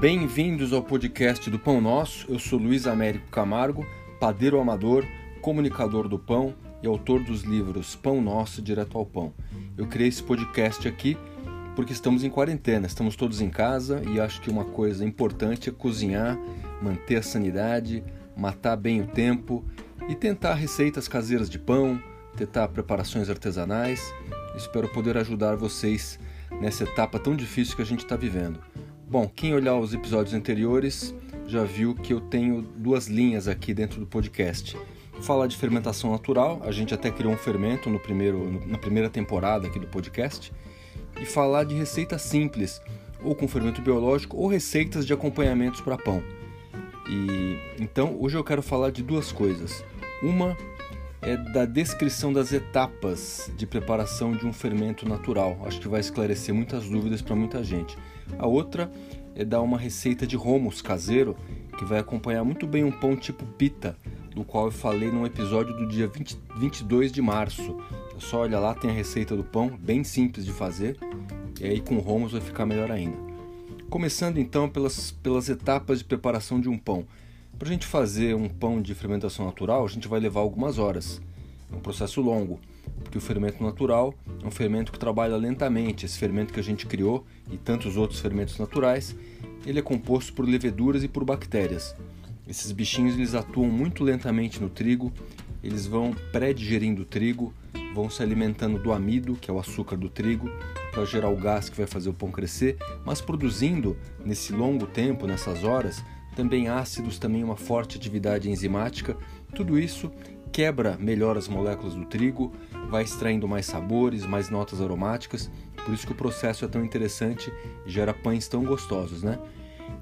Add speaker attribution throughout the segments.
Speaker 1: Bem-vindos ao podcast do Pão Nosso. Eu sou Luiz Américo Camargo, padeiro amador, comunicador do pão e autor dos livros Pão Nosso Direto ao Pão. Eu criei esse podcast aqui porque estamos em quarentena, estamos todos em casa e acho que uma coisa importante é cozinhar, manter a sanidade, matar bem o tempo e tentar receitas caseiras de pão, tentar preparações artesanais. Espero poder ajudar vocês nessa etapa tão difícil que a gente está vivendo. Bom, quem olhar os episódios anteriores já viu que eu tenho duas linhas aqui dentro do podcast. Falar de fermentação natural, a gente até criou um fermento no primeiro, na primeira temporada aqui do podcast, e falar de receitas simples, ou com fermento biológico, ou receitas de acompanhamentos para pão. E então hoje eu quero falar de duas coisas. Uma é da descrição das etapas de preparação de um fermento natural. Acho que vai esclarecer muitas dúvidas para muita gente. A outra é dar uma receita de romos caseiro que vai acompanhar muito bem um pão tipo pita, do qual eu falei num episódio do dia 20, 22 de março. É só olha lá, tem a receita do pão, bem simples de fazer, e aí com romos vai ficar melhor ainda. Começando então pelas, pelas etapas de preparação de um pão. Para a gente fazer um pão de fermentação natural, a gente vai levar algumas horas. É um processo longo, porque o fermento natural é um fermento que trabalha lentamente. Esse fermento que a gente criou e tantos outros fermentos naturais, ele é composto por leveduras e por bactérias. Esses bichinhos eles atuam muito lentamente no trigo, eles vão pré-digerindo o trigo, vão se alimentando do amido, que é o açúcar do trigo, para gerar o gás que vai fazer o pão crescer, mas produzindo nesse longo tempo, nessas horas, também ácidos, também uma forte atividade enzimática. Tudo isso quebra melhor as moléculas do trigo, vai extraindo mais sabores, mais notas aromáticas. Por isso que o processo é tão interessante e gera pães tão gostosos, né?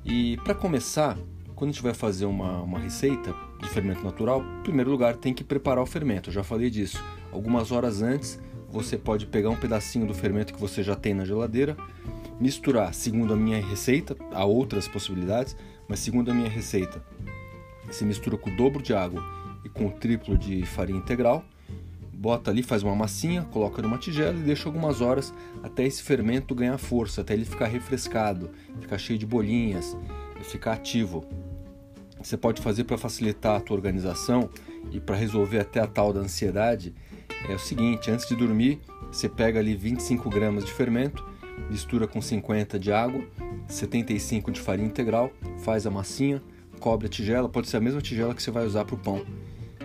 Speaker 1: E para começar, quando a gente vai fazer uma, uma receita de fermento natural, em primeiro lugar tem que preparar o fermento. Eu já falei disso. Algumas horas antes, você pode pegar um pedacinho do fermento que você já tem na geladeira, misturar, segundo a minha receita, há outras possibilidades, mas segundo a minha receita, se mistura com o dobro de água com o triplo de farinha integral, bota ali, faz uma massinha, coloca numa tigela e deixa algumas horas até esse fermento ganhar força, até ele ficar refrescado, ficar cheio de bolinhas, ficar ativo. Você pode fazer para facilitar a tua organização e para resolver até a tal da ansiedade, é o seguinte, antes de dormir, você pega ali 25 gramas de fermento, mistura com 50 de água, 75 de farinha integral, faz a massinha, cobre a tigela, pode ser a mesma tigela que você vai usar para o pão.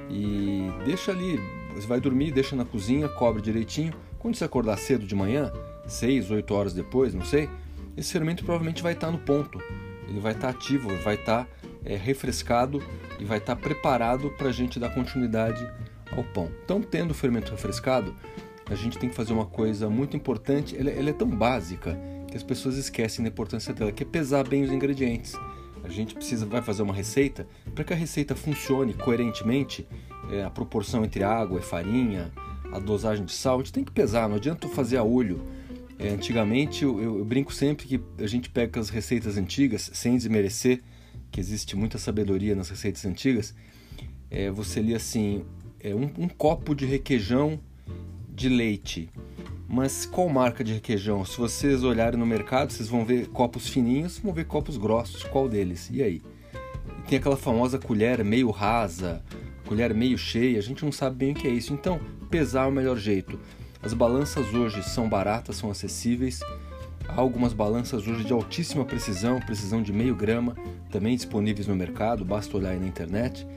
Speaker 1: E deixa ali, você vai dormir, deixa na cozinha, cobre direitinho. Quando você acordar cedo de manhã, 6, 8 horas depois, não sei, esse fermento provavelmente vai estar no ponto. Ele vai estar ativo, vai estar é, refrescado e vai estar preparado para a gente dar continuidade ao pão. Então, tendo o fermento refrescado, a gente tem que fazer uma coisa muito importante, ela, ela é tão básica que as pessoas esquecem da importância dela, que é pesar bem os ingredientes. A gente precisa vai fazer uma receita para que a receita funcione coerentemente, é, a proporção entre água e farinha, a dosagem de sal, a gente tem que pesar, não adianta fazer a olho. É, antigamente eu, eu, brinco sempre que a gente pega as receitas antigas, sem desmerecer, que existe muita sabedoria nas receitas antigas, é, você lia assim, é, um, um copo de requeijão de leite. Mas qual marca de requeijão? Se vocês olharem no mercado, vocês vão ver copos fininhos, vão ver copos grossos. Qual deles? E aí? Tem aquela famosa colher meio rasa, colher meio cheia, a gente não sabe bem o que é isso. Então, pesar é o melhor jeito. As balanças hoje são baratas, são acessíveis. Há algumas balanças hoje de altíssima precisão, precisão de meio grama, também disponíveis no mercado, basta olhar aí na internet.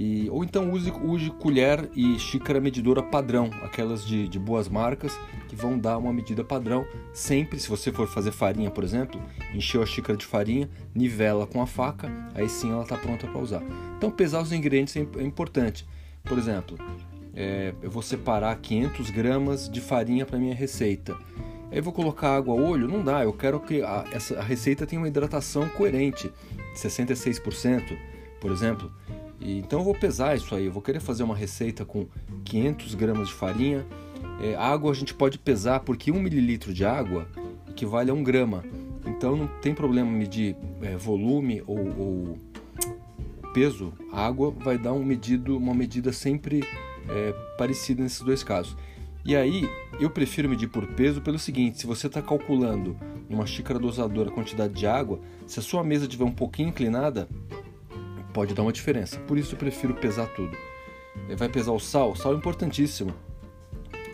Speaker 1: E, ou então use, use colher e xícara medidora padrão, aquelas de, de boas marcas que vão dar uma medida padrão. Sempre, se você for fazer farinha, por exemplo, encheu a xícara de farinha, nivela com a faca, aí sim ela está pronta para usar. Então pesar os ingredientes é, é importante. Por exemplo, é, eu vou separar 500 gramas de farinha para minha receita. Aí vou colocar água a olho? Não dá, eu quero que a, essa, a receita tenha uma hidratação coerente, 66%, por exemplo. Então eu vou pesar isso aí, eu vou querer fazer uma receita com 500 gramas de farinha. É, água a gente pode pesar porque 1 mililitro de água equivale a 1 grama. Então não tem problema medir é, volume ou, ou, peso. A água vai dar um medido, uma medida sempre é, parecida nesses dois casos. E aí, eu prefiro medir por peso pelo seguinte: se você está calculando numa xícara dosadora a quantidade de água, se a sua mesa estiver um pouquinho inclinada, pode dar uma diferença. Por isso eu prefiro pesar tudo. É, vai pesar o sal? Sal é importantíssimo.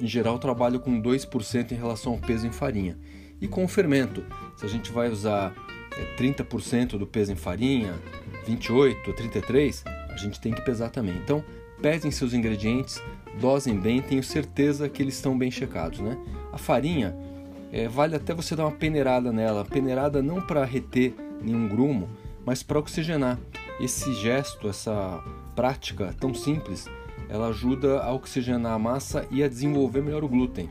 Speaker 1: Em geral, trabalho com 2% em relação ao peso em farinha. E com o fermento, se a gente vai usar é, 30% do peso em farinha, 28 ou 33, a gente tem que pesar também. Então, pesem seus ingredientes, dosem bem, tenho certeza que eles estão bem checados. Né? A farinha, é, vale até você dar uma peneirada nela, peneirada não para reter nenhum grumo, mas para oxigenar. Esse gesto, essa prática tão simples, ela ajuda a oxigenar a massa e a desenvolver melhor o glúten.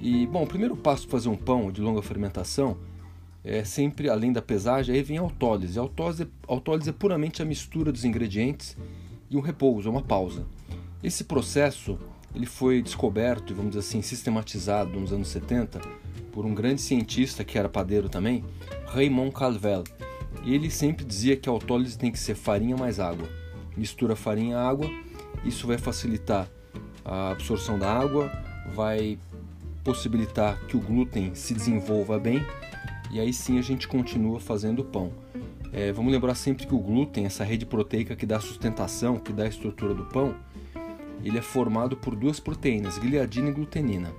Speaker 1: E bom, o primeiro passo para fazer um pão de longa fermentação é sempre, além da pesagem, aí vem a autólise. A autólise, a autólise é puramente a mistura dos ingredientes e um repouso, uma pausa. Esse processo ele foi descoberto e vamos dizer assim sistematizado nos anos 70 por um grande cientista que era padeiro também, Raymond Calvel. E ele sempre dizia que a autólise tem que ser farinha mais água. Mistura farinha e água, isso vai facilitar a absorção da água, vai possibilitar que o glúten se desenvolva bem e aí sim a gente continua fazendo pão. É, vamos lembrar sempre que o glúten, essa rede proteica que dá sustentação, que dá a estrutura do pão, ele é formado por duas proteínas, gliadina e glutenina.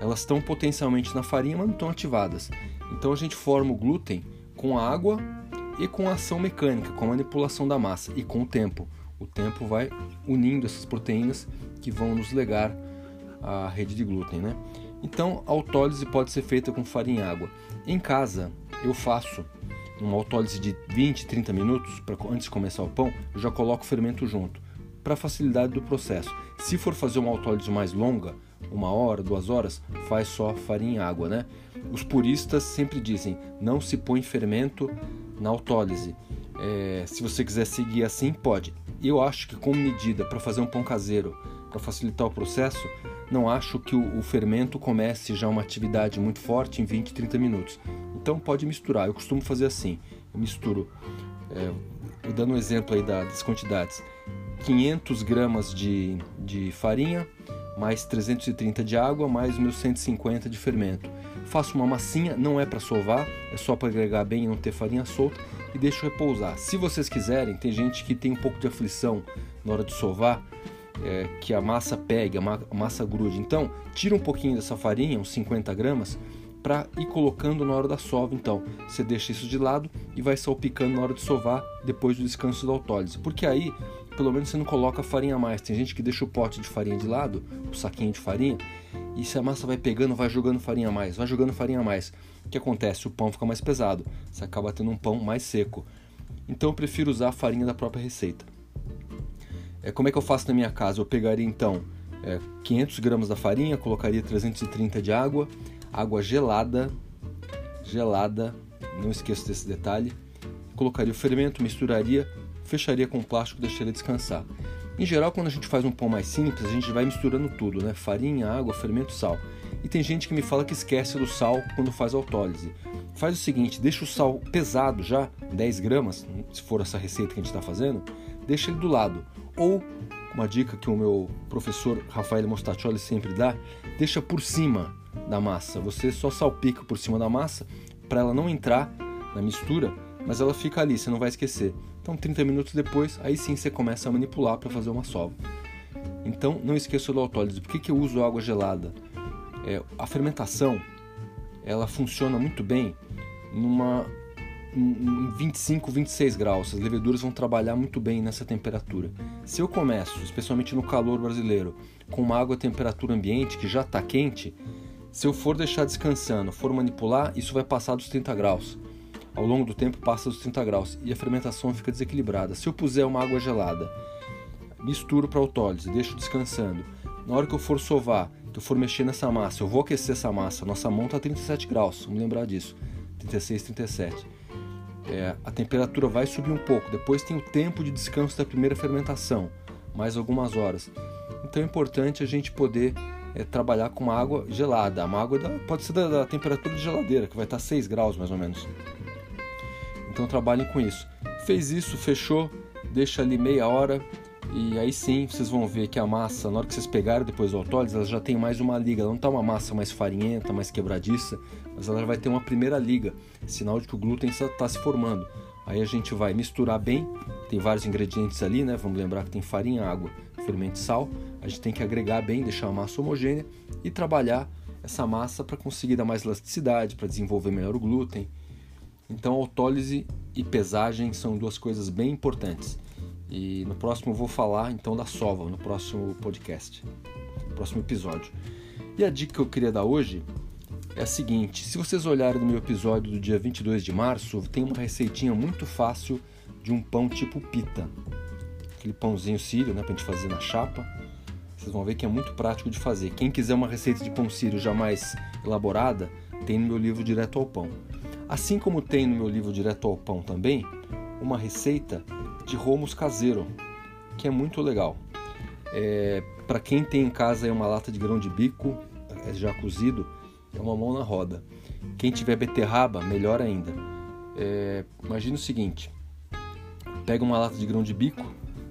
Speaker 1: Elas estão potencialmente na farinha, mas não estão ativadas. Então a gente forma o glúten com a água e com a ação mecânica, com a manipulação da massa e com o tempo. O tempo vai unindo essas proteínas que vão nos legar a rede de glúten, né? Então, a autólise pode ser feita com farinha e água. Em casa, eu faço uma autólise de 20, 30 minutos, pra, antes de começar o pão, eu já coloco o fermento junto, para facilidade do processo. Se for fazer uma autólise mais longa, uma hora, duas horas, faz só farinha e água, né? Os puristas sempre dizem, não se põe fermento na autólise. É, se você quiser seguir assim, pode. Eu acho que como medida para fazer um pão caseiro, para facilitar o processo, não acho que o, o, fermento comece já uma atividade muito forte em 20, 30 minutos. Então pode misturar. Eu costumo fazer assim. Eu misturo, é, dando um exemplo aí das quantidades. 500 gramas de, de farinha, mais 330 de água, mais meus 150 de fermento. Faço uma massinha, não é para sovar, é só para agregar bem e não ter farinha solta e deixo repousar. Se vocês quiserem, tem gente que tem um pouco de aflição na hora de sovar, é, que a massa pegue, a, a massa grude. Então, tira um pouquinho dessa farinha, uns 50 gramas, para ir colocando na hora da sova. Então, você deixa isso de lado e vai salpicando na hora de sovar depois do descanso da autólise. Porque aí, pelo menos você não coloca farinha a mais. Tem gente que deixa o pote de farinha de lado, o saquinho de farinha, e se a massa vai pegando, vai jogando farinha a mais, vai jogando farinha a mais. O que acontece? O pão fica mais pesado, você acaba tendo um pão mais seco. Então eu prefiro usar a farinha da própria receita. É, como é que eu faço na minha casa? Eu pegaria então é, 500 gramas da farinha, colocaria 330 de água, água gelada, gelada, não esqueça desse detalhe. Colocaria o fermento, misturaria, fecharia com plástico e deixaria descansar. Em geral, quando a gente faz um pão mais simples, a gente vai misturando tudo, né? Farinha, água, fermento, sal. E tem gente que me fala que esquece do sal quando faz autólise. Faz o seguinte, deixa o sal pesado já, 10 gramas, se for essa receita que a gente está fazendo, deixa ele do lado. Ou, uma dica que o meu professor Rafael Mostaccioli sempre dá, deixa por cima da massa. Você só salpica por cima da massa para ela não entrar na mistura, mas ela fica ali, você não vai esquecer. Então, 30 minutos depois, aí sim você começa a manipular para fazer uma sova. Então, não esqueça do autólise. Por que, que eu uso água gelada? É, a fermentação ela funciona muito bem numa em 25, 26 graus. As leveduras vão trabalhar muito bem nessa temperatura. Se eu começo, especialmente no calor brasileiro, com uma água a temperatura ambiente que já está quente, se eu for deixar descansando, for manipular, isso vai passar dos 30 graus. Ao longo do tempo passa dos 30 graus e a fermentação fica desequilibrada. Se eu puser uma água gelada, misturo para autólise, deixo descansando. Na hora que eu for sovar, que eu for mexer nessa massa, eu vou aquecer essa massa. Nossa mão está a 37 graus, vamos lembrar disso. 36, 37 é, a temperatura vai subir um pouco. Depois tem o tempo de descanso da primeira fermentação, mais algumas horas. Então é importante a gente poder é, trabalhar com uma água gelada. Uma água da, pode ser da, da, temperatura de geladeira, que vai estar 6 graus mais ou menos. Então trabalhem com isso. Fez isso, fechou, deixa ali meia hora E aí sim, vocês vão ver que a massa, na hora que vocês pegarem depois do autólise, ela já tem mais uma liga. Ela não está uma massa mais farinhenta, mais quebradiça, mas ela vai ter uma primeira liga, sinal de que o glúten está se formando. Aí a gente vai misturar bem, tem vários ingredientes ali, né? Vamos lembrar que tem farinha, água, fermento e sal. A gente tem que agregar bem, deixar a massa homogênea e trabalhar essa massa para conseguir dar mais elasticidade, para desenvolver melhor o glúten. Então, autólise e pesagem são duas coisas bem importantes. E no próximo eu vou falar então da sova, no próximo podcast, no próximo episódio. E a dica que eu queria dar hoje é a seguinte: se vocês olharem no meu episódio do dia 22 de março, tem uma receitinha muito fácil de um pão tipo pita. Aquele pãozinho sírio, né, pra gente fazer na chapa. Vocês vão ver que é muito prático de fazer. Quem quiser uma receita de pão sírio já mais elaborada, tem no meu livro Direto ao Pão. Assim como tem no meu livro Direto ao Pão também, uma receita de romos caseiro, que é muito legal. É, Para quem tem em casa uma lata de grão de bico é já cozido, é uma mão na roda. Quem tiver beterraba, melhor ainda. É, imagina o seguinte: pega uma lata de grão de bico,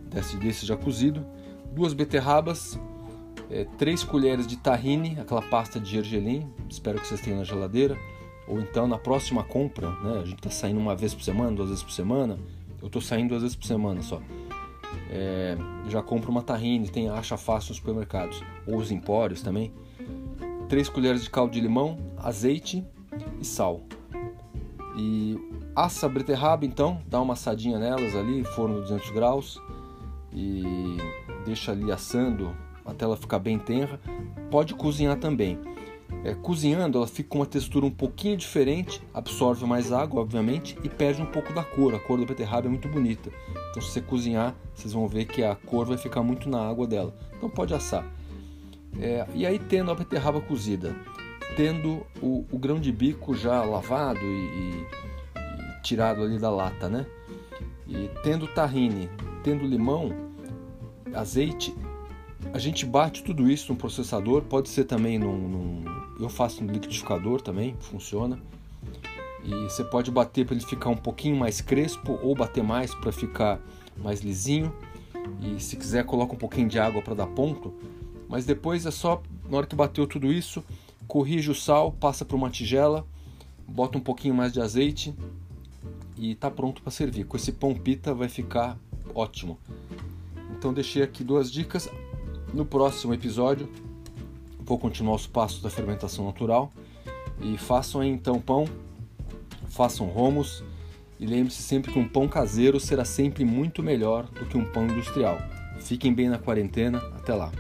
Speaker 1: desse, desse já cozido, duas beterrabas, é, três colheres de tahine, aquela pasta de gergelim, espero que vocês tenham na geladeira, ou então na próxima compra, né, a gente está saindo uma vez por semana, duas vezes por semana, eu estou saindo duas vezes por semana só. É, já compro uma tahine, tem acha fácil nos supermercados, ou os empórios também. 3 colheres de caldo de limão, azeite e sal. E assa a beterraba então, dá uma assadinha nelas ali, forno 200 graus e deixa ali assando até ela ficar bem tenra. Pode cozinhar também. É, cozinhando, ela fica com uma textura um pouquinho diferente, absorve mais água, obviamente, e perde um pouco da cor. A cor da beterraba é muito bonita. Então, se você cozinhar, vocês vão ver que a cor vai ficar muito na água dela. Então, pode assar. É, e aí, tendo a beterraba cozida, tendo o, o grão de bico já lavado e, e, e, tirado ali da lata, né? E tendo tahine, tendo limão, azeite, a gente bate tudo isso no processador, pode ser também num, num eu faço no liquidificador também, funciona. E você pode bater para ele ficar um pouquinho mais crespo ou bater mais para ficar mais lisinho. E se quiser coloca um pouquinho de água para dar ponto. Mas depois é só na hora que bateu tudo isso, corrige o sal, passa para uma tigela, bota um pouquinho mais de azeite e tá pronto para servir. Com esse pão pita vai ficar ótimo. Então deixei aqui duas dicas. No próximo episódio vou continuar os passos da fermentação natural e façam então pão, façam romos e lembre-se sempre que um pão caseiro será sempre muito melhor do que um pão industrial. Fiquem bem na quarentena, até lá.